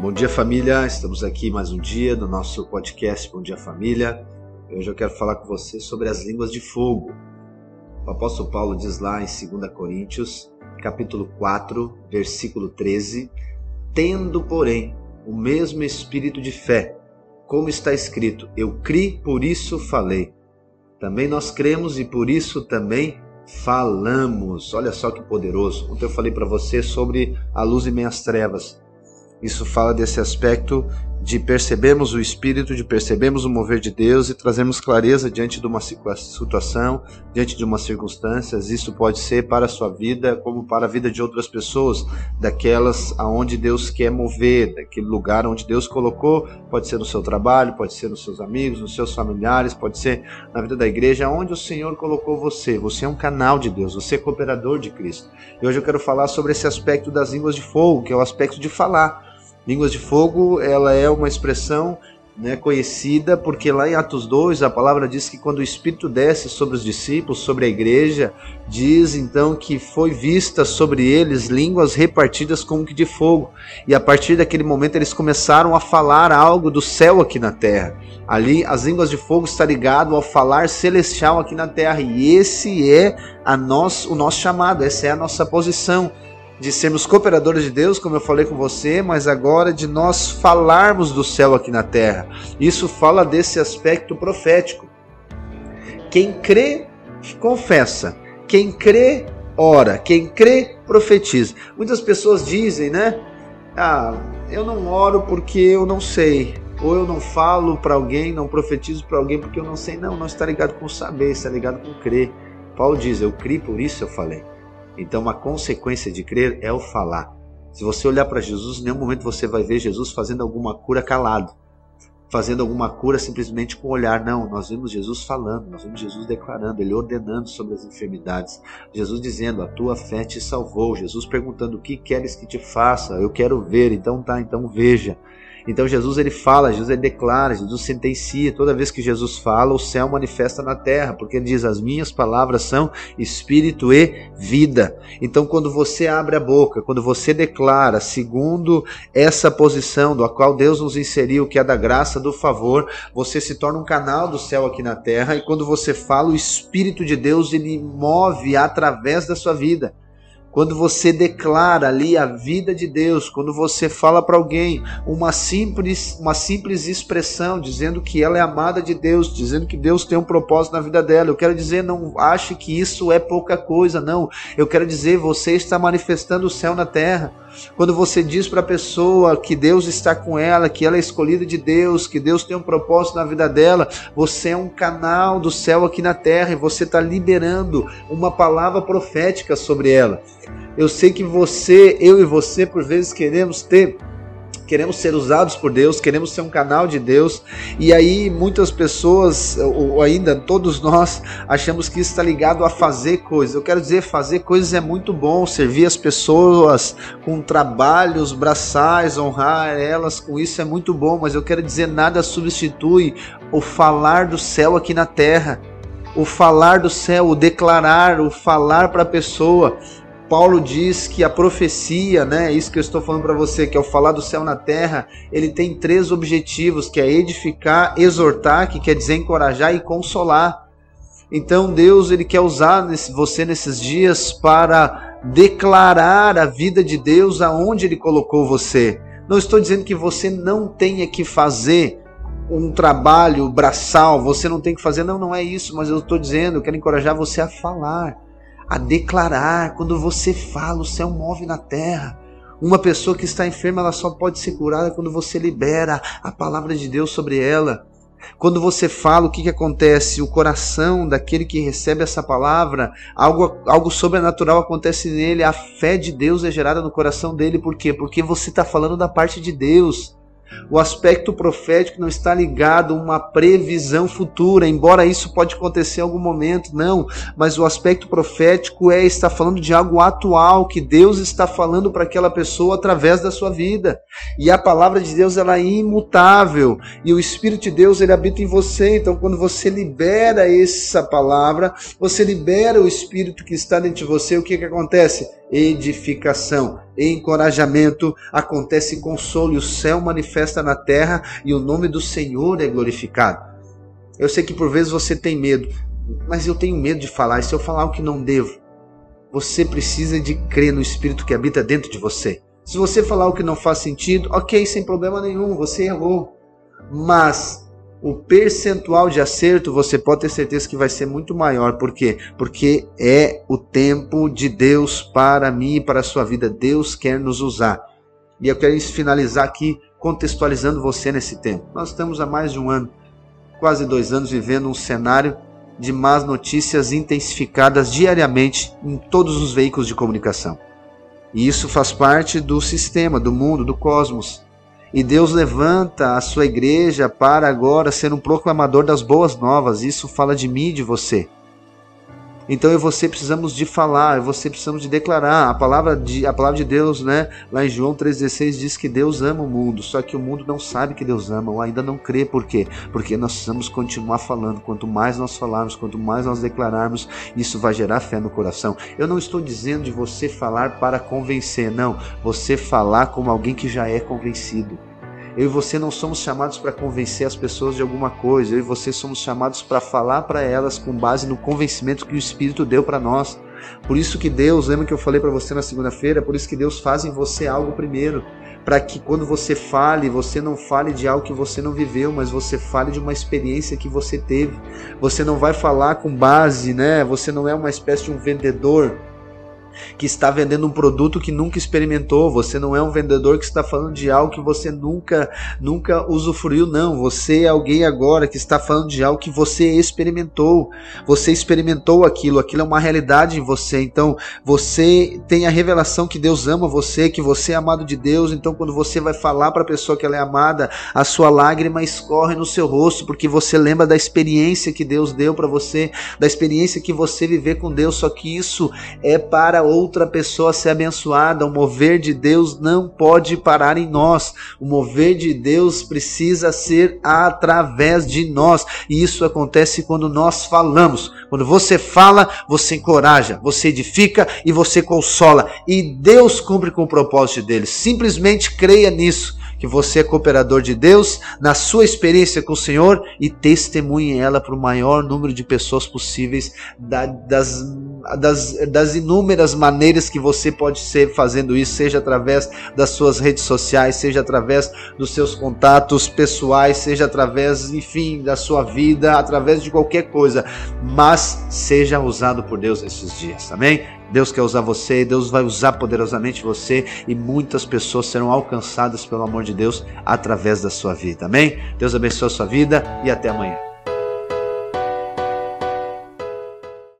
Bom dia, família. Estamos aqui mais um dia no nosso podcast Bom Dia Família. Hoje eu quero falar com você sobre as línguas de fogo. O apóstolo Paulo diz lá em 2 Coríntios, capítulo 4, versículo 13: Tendo, porém, o mesmo espírito de fé, como está escrito: Eu criei, por isso falei. Também nós cremos e por isso também falamos. Olha só que poderoso. Ontem eu falei para você sobre a luz e meias trevas. Isso fala desse aspecto de percebermos o Espírito, de percebermos o mover de Deus e trazermos clareza diante de uma situação, diante de umas circunstâncias. Isso pode ser para a sua vida, como para a vida de outras pessoas, daquelas aonde Deus quer mover, daquele lugar onde Deus colocou. Pode ser no seu trabalho, pode ser nos seus amigos, nos seus familiares, pode ser na vida da igreja, onde o Senhor colocou você. Você é um canal de Deus, você é cooperador de Cristo. E hoje eu quero falar sobre esse aspecto das línguas de fogo, que é o aspecto de falar. Línguas de fogo, ela é uma expressão né, conhecida porque lá em Atos 2 a palavra diz que quando o Espírito desce sobre os discípulos, sobre a igreja, diz então que foi vista sobre eles línguas repartidas como que de fogo. E a partir daquele momento eles começaram a falar algo do céu aqui na terra. Ali as línguas de fogo está ligado ao falar celestial aqui na terra. E esse é a nós, o nosso chamado, essa é a nossa posição de sermos cooperadores de Deus, como eu falei com você, mas agora de nós falarmos do céu aqui na terra. Isso fala desse aspecto profético. Quem crê, confessa. Quem crê, ora. Quem crê, profetiza. Muitas pessoas dizem, né? Ah, eu não oro porque eu não sei. Ou eu não falo para alguém, não profetizo para alguém porque eu não sei. Não, não está ligado com saber, está ligado com crer. Paulo diz: Eu criei, por isso eu falei. Então, uma consequência de crer é o falar. Se você olhar para Jesus, em nenhum momento você vai ver Jesus fazendo alguma cura calado, fazendo alguma cura simplesmente com o olhar. Não, nós vimos Jesus falando, nós vimos Jesus declarando, ele ordenando sobre as enfermidades. Jesus dizendo: A tua fé te salvou. Jesus perguntando: O que queres que te faça? Eu quero ver. Então tá, então veja. Então Jesus ele fala, Jesus ele declara, Jesus sentencia. Toda vez que Jesus fala, o céu manifesta na terra, porque ele diz: As minhas palavras são espírito e vida. Então, quando você abre a boca, quando você declara, segundo essa posição do qual Deus nos inseriu, que é da graça, do favor, você se torna um canal do céu aqui na terra. E quando você fala, o Espírito de Deus ele move através da sua vida quando você declara ali a vida de Deus, quando você fala para alguém uma simples, uma simples expressão dizendo que ela é amada de Deus, dizendo que Deus tem um propósito na vida dela, eu quero dizer, não ache que isso é pouca coisa, não. Eu quero dizer, você está manifestando o céu na terra. Quando você diz para a pessoa que Deus está com ela, que ela é escolhida de Deus, que Deus tem um propósito na vida dela, você é um canal do céu aqui na terra e você está liberando uma palavra profética sobre ela. Eu sei que você, eu e você, por vezes queremos ter queremos ser usados por Deus, queremos ser um canal de Deus, e aí muitas pessoas, ou ainda todos nós, achamos que isso está ligado a fazer coisas. Eu quero dizer, fazer coisas é muito bom, servir as pessoas com trabalhos braçais, honrar elas com isso é muito bom, mas eu quero dizer, nada substitui o falar do céu aqui na terra. O falar do céu, o declarar, o falar para a pessoa. Paulo diz que a profecia, né, isso que eu estou falando para você, que é o falar do céu na terra, ele tem três objetivos, que é edificar, exortar, que quer dizer encorajar e consolar. Então Deus ele quer usar você nesses dias para declarar a vida de Deus aonde ele colocou você. Não estou dizendo que você não tenha que fazer um trabalho braçal, você não tem que fazer, não, não é isso, mas eu estou dizendo, eu quero encorajar você a falar a declarar. Quando você fala, o céu move na terra. Uma pessoa que está enferma, ela só pode ser curada quando você libera a palavra de Deus sobre ela. Quando você fala, o que, que acontece? O coração daquele que recebe essa palavra, algo, algo sobrenatural acontece nele, a fé de Deus é gerada no coração dele. Por quê? Porque você está falando da parte de Deus. O aspecto profético não está ligado a uma previsão futura, embora isso pode acontecer em algum momento, não. Mas o aspecto profético é estar falando de algo atual que Deus está falando para aquela pessoa através da sua vida. E a palavra de Deus ela é imutável e o Espírito de Deus ele habita em você. Então, quando você libera essa palavra, você libera o Espírito que está dentro de você. O que que acontece? Edificação, encorajamento, acontece consolo e o céu manifesta na terra e o nome do Senhor é glorificado. Eu sei que por vezes você tem medo, mas eu tenho medo de falar, e se eu falar o que não devo? Você precisa de crer no Espírito que habita dentro de você. Se você falar o que não faz sentido, ok, sem problema nenhum, você errou. Mas o percentual de acerto você pode ter certeza que vai ser muito maior. Por quê? Porque é o tempo de Deus para mim e para a sua vida. Deus quer nos usar. E eu quero finalizar aqui contextualizando você nesse tempo. Nós estamos há mais de um ano, quase dois anos, vivendo um cenário de más notícias intensificadas diariamente em todos os veículos de comunicação. E isso faz parte do sistema, do mundo, do cosmos. E Deus levanta a sua igreja para agora ser um proclamador das boas novas. Isso fala de mim e de você. Então eu e você precisamos de falar, eu e você precisamos de declarar. A palavra de, a palavra de Deus, né, lá em João 3,16 diz que Deus ama o mundo, só que o mundo não sabe que Deus ama, ou ainda não crê. Por quê? Porque nós precisamos continuar falando. Quanto mais nós falarmos, quanto mais nós declararmos, isso vai gerar fé no coração. Eu não estou dizendo de você falar para convencer, não. Você falar como alguém que já é convencido. Eu e você não somos chamados para convencer as pessoas de alguma coisa. Eu e você somos chamados para falar para elas com base no convencimento que o Espírito deu para nós. Por isso que Deus, lembra que eu falei para você na segunda-feira? Por isso que Deus faz em você algo primeiro, para que quando você fale, você não fale de algo que você não viveu, mas você fale de uma experiência que você teve. Você não vai falar com base, né? Você não é uma espécie de um vendedor que está vendendo um produto que nunca experimentou. Você não é um vendedor que está falando de algo que você nunca nunca usufruiu, não. Você é alguém agora que está falando de algo que você experimentou. Você experimentou aquilo, aquilo é uma realidade em você. Então, você tem a revelação que Deus ama você, que você é amado de Deus. Então, quando você vai falar para a pessoa que ela é amada, a sua lágrima escorre no seu rosto, porque você lembra da experiência que Deus deu para você, da experiência que você viver com Deus. Só que isso é para outra pessoa ser abençoada. O mover de Deus não pode parar em nós. O mover de Deus precisa ser através de nós. E isso acontece quando nós falamos. Quando você fala, você encoraja, você edifica e você consola. E Deus cumpre com o propósito dele. Simplesmente creia nisso que você é cooperador de Deus na sua experiência com o Senhor e testemunhe ela para o maior número de pessoas possíveis das das, das inúmeras maneiras que você pode ser fazendo isso, seja através das suas redes sociais, seja através dos seus contatos pessoais, seja através, enfim, da sua vida, através de qualquer coisa, mas seja usado por Deus nesses dias, amém? Deus quer usar você, Deus vai usar poderosamente você e muitas pessoas serão alcançadas pelo amor de Deus através da sua vida. Amém? Deus abençoe a sua vida e até amanhã.